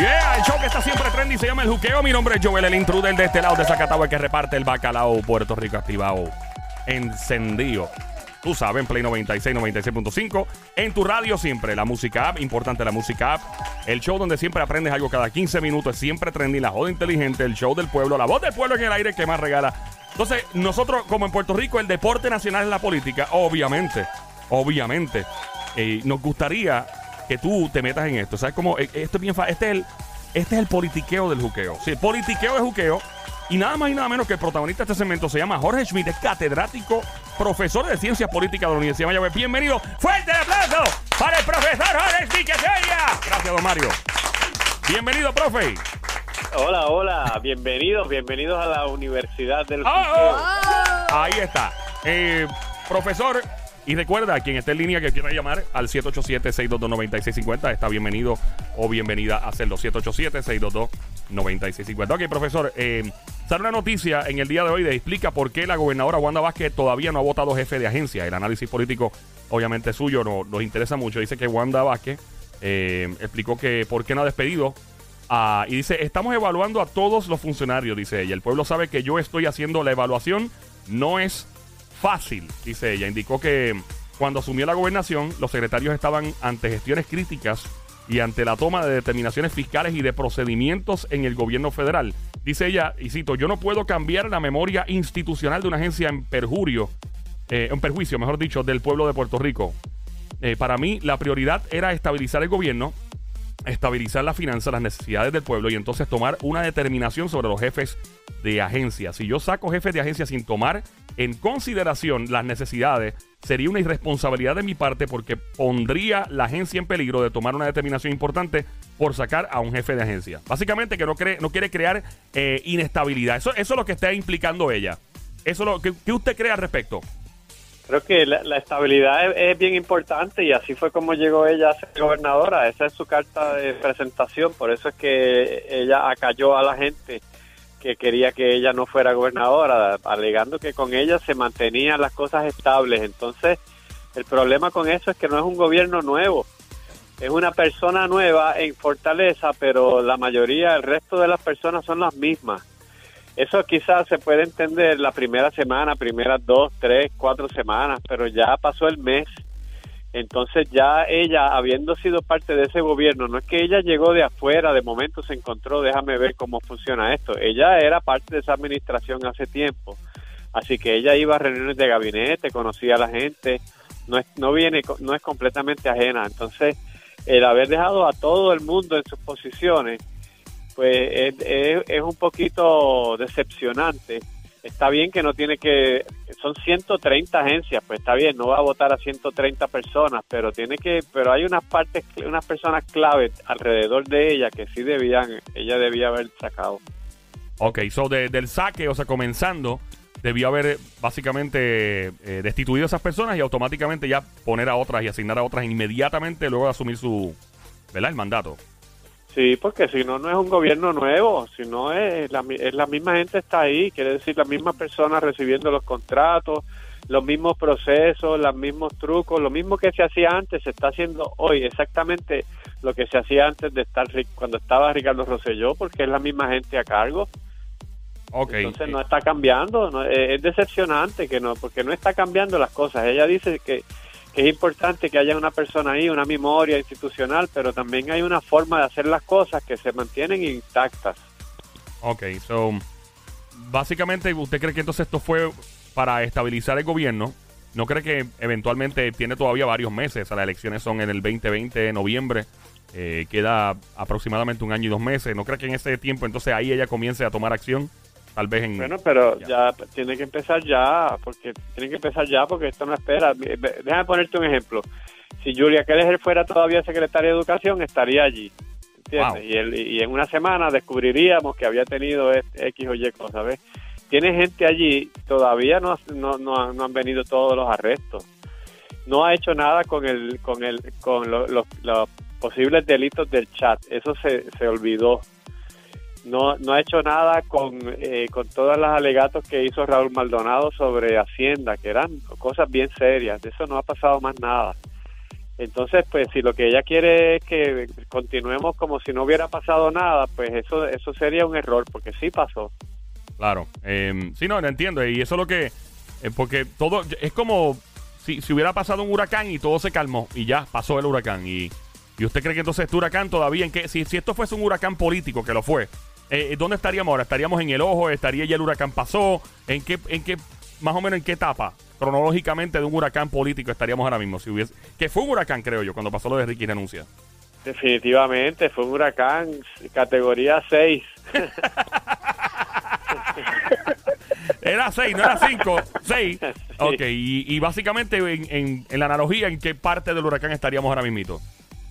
Yeah, el show que está siempre trendy se llama El Juqueo. Mi nombre es Joel, el intruder de este lado de Zacatau, que reparte el bacalao Puerto Rico activado. Encendido. Tú sabes, en Play 96, 96.5. En tu radio siempre, la música app, importante la música app. El show donde siempre aprendes algo cada 15 minutos, siempre trendy, la joda inteligente, el show del pueblo, la voz del pueblo en el aire que más regala. Entonces, nosotros, como en Puerto Rico, el deporte nacional es la política, obviamente, obviamente. Eh, nos gustaría que tú te metas en esto. ¿Sabes cómo? Eh, Esto es bien fácil. Este es el, este es el politiqueo del juqueo. Sí, politiqueo de juqueo. Y nada más y nada menos que el protagonista de este segmento se llama Jorge Schmidt, es catedrático, profesor de ciencias políticas de la Universidad de Mayagüez. Bienvenido. Fuerte el aplauso para el profesor Jorge Schmidt, que. Gracias, don Mario. Bienvenido, profe. Hola, hola, bienvenidos, bienvenidos a la Universidad del Oh, Juqueo. oh. Ahí está. Eh, profesor, y recuerda, quien esté en línea que quiera llamar al 787-622-9650, está bienvenido o bienvenida a hacerlo. 787-622-9650. Ok, profesor, eh, sale una noticia en el día de hoy de explica por qué la gobernadora Wanda Vázquez todavía no ha votado jefe de agencia. El análisis político, obviamente suyo, no, nos interesa mucho. Dice que Wanda Vázquez eh, explicó que por qué no ha despedido y dice, estamos evaluando a todos los funcionarios, dice ella. El pueblo sabe que yo estoy haciendo la evaluación. No es fácil, dice ella. Indicó que cuando asumió la gobernación, los secretarios estaban ante gestiones críticas y ante la toma de determinaciones fiscales y de procedimientos en el gobierno federal. Dice ella, y cito, yo no puedo cambiar la memoria institucional de una agencia en perjurio, eh, en perjuicio, mejor dicho, del pueblo de Puerto Rico. Eh, para mí, la prioridad era estabilizar el gobierno, estabilizar las finanzas, las necesidades del pueblo y entonces tomar una determinación sobre los jefes de agencia. Si yo saco jefes de agencia sin tomar en consideración las necesidades, sería una irresponsabilidad de mi parte porque pondría la agencia en peligro de tomar una determinación importante por sacar a un jefe de agencia. Básicamente que no, cree, no quiere crear eh, inestabilidad. Eso, eso es lo que está implicando ella. Eso es lo que, ¿qué usted cree al respecto? Creo que la, la estabilidad es, es bien importante y así fue como llegó ella a ser gobernadora. Esa es su carta de presentación, por eso es que ella acalló a la gente que quería que ella no fuera gobernadora, alegando que con ella se mantenían las cosas estables. Entonces, el problema con eso es que no es un gobierno nuevo, es una persona nueva en Fortaleza, pero la mayoría, el resto de las personas son las mismas. Eso quizás se puede entender la primera semana, primeras dos, tres, cuatro semanas, pero ya pasó el mes. Entonces ya ella, habiendo sido parte de ese gobierno, no es que ella llegó de afuera, de momento se encontró, déjame ver cómo funciona esto. Ella era parte de esa administración hace tiempo. Así que ella iba a reuniones de gabinete, conocía a la gente, no es, no viene, no es completamente ajena. Entonces, el haber dejado a todo el mundo en sus posiciones, pues es, es, es un poquito decepcionante. Está bien que no tiene que, son 130 agencias, pues está bien, no va a votar a 130 personas, pero tiene que, pero hay unas partes, unas personas clave alrededor de ella que sí debían, ella debía haber sacado. Ok, so de- del saque, o sea, comenzando, debió haber eh, básicamente eh, destituido a esas personas y automáticamente ya poner a otras y asignar a otras inmediatamente luego de asumir su, ¿verdad? El mandato. Sí, porque si no, no es un gobierno nuevo, si no es la, es la misma gente está ahí, quiere decir la misma persona recibiendo los contratos, los mismos procesos, los mismos trucos, lo mismo que se hacía antes se está haciendo hoy, exactamente lo que se hacía antes de estar cuando estaba Ricardo Rosselló, porque es la misma gente a cargo. Ok. Entonces no está cambiando, no- es decepcionante que no, porque no está cambiando las cosas. Ella dice que es importante que haya una persona ahí, una memoria institucional, pero también hay una forma de hacer las cosas que se mantienen intactas. ok, so básicamente usted cree que entonces esto fue para estabilizar el gobierno. ¿No cree que eventualmente tiene todavía varios meses? O sea, las elecciones son en el 2020 de noviembre. eh, queda aproximadamente un año y dos meses. ¿No cree que en ese tiempo entonces ahí ella comience a tomar acción? Tal vez en... Bueno, pero Ya. ya. tiene que empezar ya, porque tiene que empezar ya, porque esto no espera. Déjame ponerte un ejemplo. Si Julia Keller fuera todavía secretaria de Educación, estaría allí. ¿Entiendes? Wow. Y, el- y en una semana descubriríamos que había tenido este X o Y cosas, ¿ves? Tiene gente allí, todavía no, no, no, han, no han venido todos los arrestos. No ha hecho nada con el con el con lo- los- los posibles delitos del chat. Eso se, se olvidó no, no ha hecho nada con, eh, con todos los alegatos que hizo Raúl Maldonado sobre Hacienda, que eran cosas bien serias. De eso no ha pasado más nada. Entonces, pues si lo que ella quiere es que continuemos como si no hubiera pasado nada, pues eso eso sería un error, porque sí pasó. Claro. Eh, sí, no, lo entiendo. Y eso es lo que... eh, porque todo... Es como si, si hubiera pasado un huracán y todo se calmó y ya pasó el huracán. Y, y usted cree que entonces este huracán todavía... en que Si, si esto fuese un huracán político, que lo fue, eh, ¿dónde estaríamos ahora? ¿Estaríamos en el ojo? ¿Estaría ya el huracán pasó? ¿En qué, en qué, más o menos en qué etapa cronológicamente de un huracán político estaríamos ahora mismo? Si hubiese, que fue un huracán, creo yo, cuando pasó lo de Ricky Renuncia. Definitivamente, fue un huracán categoría 6. Era 6, no era 5, 6. Ok, y, y básicamente en, en- en la analogía, ¿en qué parte del huracán estaríamos ahora mismito?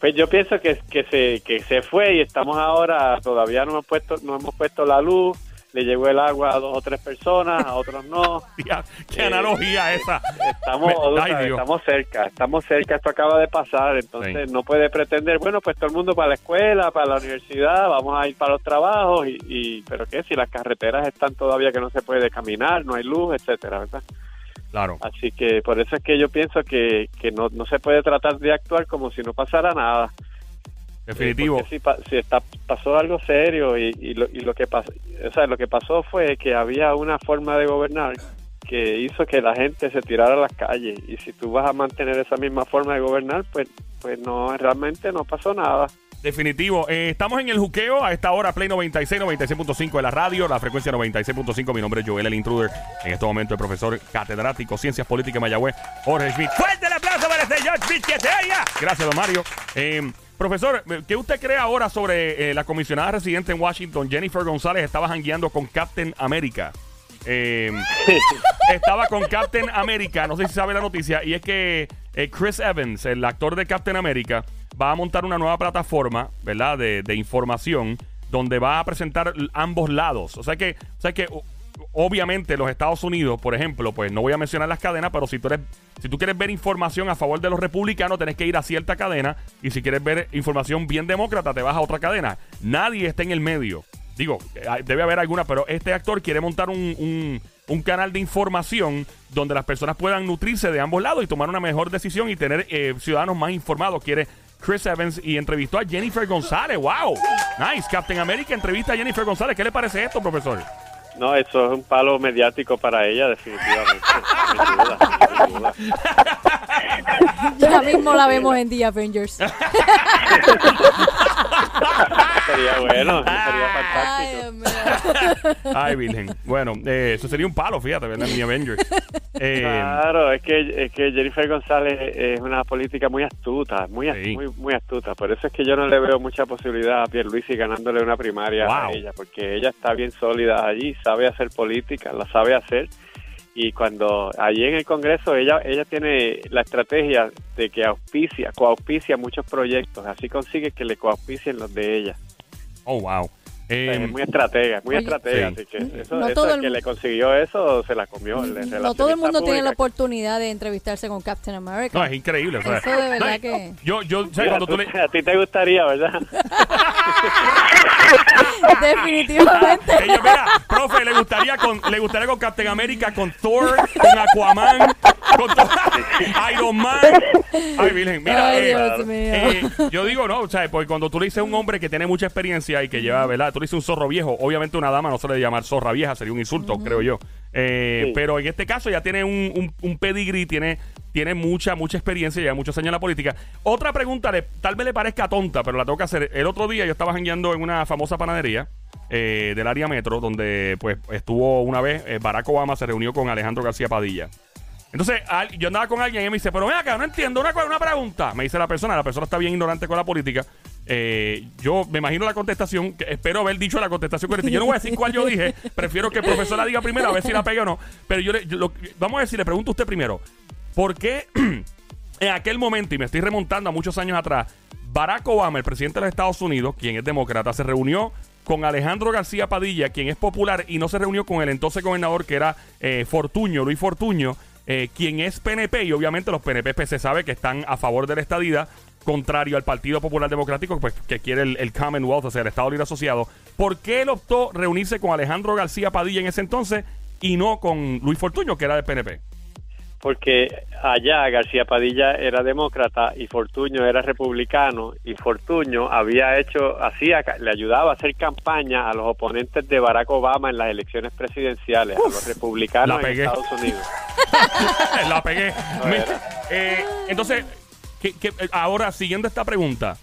Pues yo pienso que, que se que se fue y estamos ahora todavía no hemos puesto no hemos puesto la luz, le llegó el agua a dos o tres personas, a otros no. ¿Qué Eh, analogía esa? Estamos, ay, estamos cerca, estamos cerca, esto acaba de pasar, entonces Sí. no puede pretender, bueno, pues todo el mundo para la escuela, para la universidad, vamos a ir para los trabajos, y, y pero qué, si las carreteras están todavía que no se puede caminar, no hay luz, etcétera, ¿verdad? Claro. Así que por eso es que yo pienso que, que no, no se puede tratar de actuar como si no pasara nada. Definitivo. Eh, porque si, pa- si está, pasó algo serio y, y, lo, y lo que pasó, o sea, lo que pasó fue que había una forma de gobernar que hizo que la gente se tirara a las calles y si tú vas a mantener esa misma forma de gobernar, pues pues no realmente no pasó nada. Definitivo. Eh, estamos en el juqueo a esta hora, Play 96, 96.5 de la radio, la frecuencia 96.5. Mi nombre es Joel, el intruder. En este momento, el profesor catedrático, Ciencias Políticas de Mayagüez, Jorge Schmidt. ¡Fuerte el aplauso para este George Schmidt que se oiga! Gracias, don Mario. Eh, profesor, ¿qué usted cree ahora sobre eh, la comisionada residente en Washington, Jennifer González, estaba jangueando con Captain America? Eh, estaba con Captain America, no sé si sabe la noticia, y es que eh, Chris Evans, el actor de Captain America, va a montar una nueva plataforma, ¿verdad? De, de información donde va a presentar ambos lados. O sea que, o sea que obviamente los Estados Unidos, por ejemplo, pues no voy a mencionar las cadenas, pero si tú eres, si tú quieres ver información a favor de los republicanos, tenés que ir a cierta cadena, y si quieres ver información bien demócrata, te vas a otra cadena. Nadie está en el medio. Digo, eh, debe haber alguna, pero este actor quiere montar un, un- un canal de información donde las personas puedan nutrirse de ambos lados y tomar una mejor decisión y tener eh, ciudadanos más informados. Quiere Chris Evans y entrevistó a Jennifer González. ¡Wow! Nice. Captain America entrevista a Jennifer González. ¿Qué le parece esto, profesor? No, eso es un palo mediático para ella definitivamente. sin duda, sin duda. Ya mismo la vemos en The Avengers. Sería bueno, sería Ay, fantástico. Ay, Virgen. Bueno, eh, eso sería un palo, fíjate, ¿verdad? Ni Avengers. Eh, Claro, es que, es que Jennifer González es una política muy astuta, muy, Sí. muy muy astuta. Por eso es que yo no le veo mucha posibilidad a Pierluisi ganándole una primaria a ella, porque ella está bien sólida allí, sabe hacer política, la sabe hacer. Y cuando allí en el Congreso ella ella tiene la estrategia de que auspicia, coauspicia muchos proyectos, así consigue que le coauspicien los de ella. oh, wow. Eh, es muy estratega, muy oye, estratega, sí. así que eso, No eso todo el el que le consiguió eso se la comió. el No todo el mundo tiene la oportunidad de entrevistarse con Captain America. no, es increíble. o sea, Eso de verdad no, que- Yo, yo, ¿sabes? Mira, Cuando tú le... A ti te gustaría, ¿verdad? Definitivamente. Ella, mira, profe, le gustaría con, le gustaría con Captain America, con Thor, con Aquaman, con Iron Man. Ay, Virgen, mira, Ay, eh, eh, yo digo, no, o sea, porque cuando tú le dices a un hombre que tiene mucha experiencia y que lleva, ¿verdad? Tú le dices un zorro viejo, obviamente una dama no se le debe llamar zorra vieja, sería un insulto, creo yo. Eh, Sí. Pero en este caso ya tiene un, un, tiene, tiene mucha, mucha experiencia, lleva muchos años en la política. Otra pregunta, le- tal vez le parezca tonta, pero la tengo que hacer. El otro día yo estaba jangueando en una famosa panadería eh, del área metro, donde pues estuvo una vez eh, Barack Obama se reunió con Alejandro García Padilla. Entonces, al- yo andaba con alguien y me dice, pero ven acá, no entiendo una, una pregunta. Me dice la persona, la persona está bien ignorante con la política. Eh, yo me imagino la contestación, espero haber dicho la contestación correcta. Yo no voy a decir cuál yo dije, prefiero que el profesor la diga primero a ver si la pega o no. Pero yo, le- vamos a ver si le pregunto a usted primero, ¿por qué en aquel momento, y me estoy remontando a muchos años atrás, Barack Obama, el presidente de los Estados Unidos, quien es demócrata, se reunió con Alejandro García Padilla, quien es popular, y no se reunió con el entonces gobernador que era eh, Fortuño, Luis Fortuño, eh, quien es PNP, y obviamente los PNP pues, se sabe que están a favor de la estadidad, contrario al Partido Popular Democrático, pues, que quiere el, el Commonwealth, o sea, el Estado Libre Asociado. ¿Por qué él optó reunirse con Alejandro García Padilla en ese entonces y no con Luis Fortuño, que era del PNP? porque allá García Padilla era demócrata y Fortuño era republicano y Fortuño había hecho, hacía, le ayudaba a hacer campaña a los oponentes de Barack Obama en las elecciones presidenciales, a los republicanos en Estados Unidos. la pegué. Eh, entonces, ahora siguiendo esta pregunta,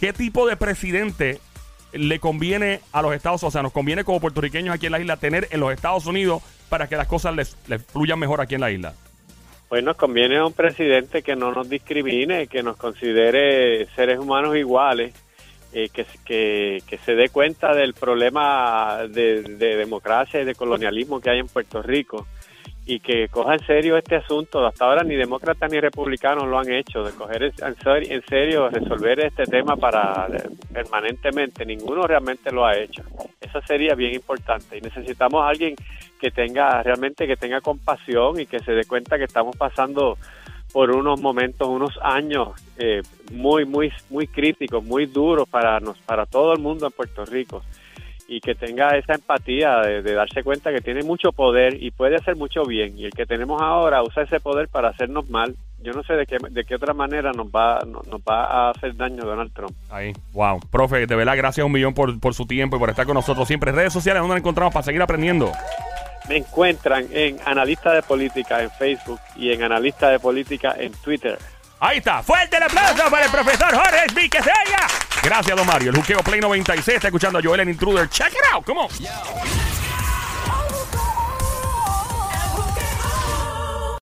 ¿qué tipo de presidente le conviene a los Estados Unidos, o sea, nos conviene como puertorriqueños aquí en la isla tener en los Estados Unidos para que las cosas les, fluyan mejor aquí en la isla? Pues nos conviene un presidente que no nos discrimine, que nos considere seres humanos iguales, eh, que, que, que, se dé cuenta del problema de democracia y de colonialismo que hay en Puerto Rico y que coja en serio este asunto. Hasta ahora ni demócratas ni republicanos lo han hecho, de coger en serio resolver este tema para eh, permanentemente. Ninguno realmente lo ha hecho. Eso sería bien importante y necesitamos a alguien que tenga realmente que tenga compasión y que se dé cuenta que estamos pasando por unos momentos, unos años eh, muy, muy, muy críticos, muy duros para nos, para todo el mundo en Puerto Rico y que tenga esa empatía de, darse cuenta que tiene mucho poder y puede hacer mucho bien y el que tenemos ahora usa ese poder para hacernos mal yo no sé de qué, de qué otra manera nos va, nos, va a hacer daño Donald Trump. Ahí, wow. Profe, de verdad, gracias un millón por, por su tiempo y por estar con nosotros siempre. Redes sociales, ¿dónde nos encontramos para seguir aprendiendo? Me encuentran en Analista de Política en Facebook y en Analista de Política en Twitter. Ahí está. Fuerte el aplauso para el profesor Jorge Viqueseya. Gracias, don Mario. El Juqueo Play 96 está escuchando a Joel en Intruder. Check it out. Come on.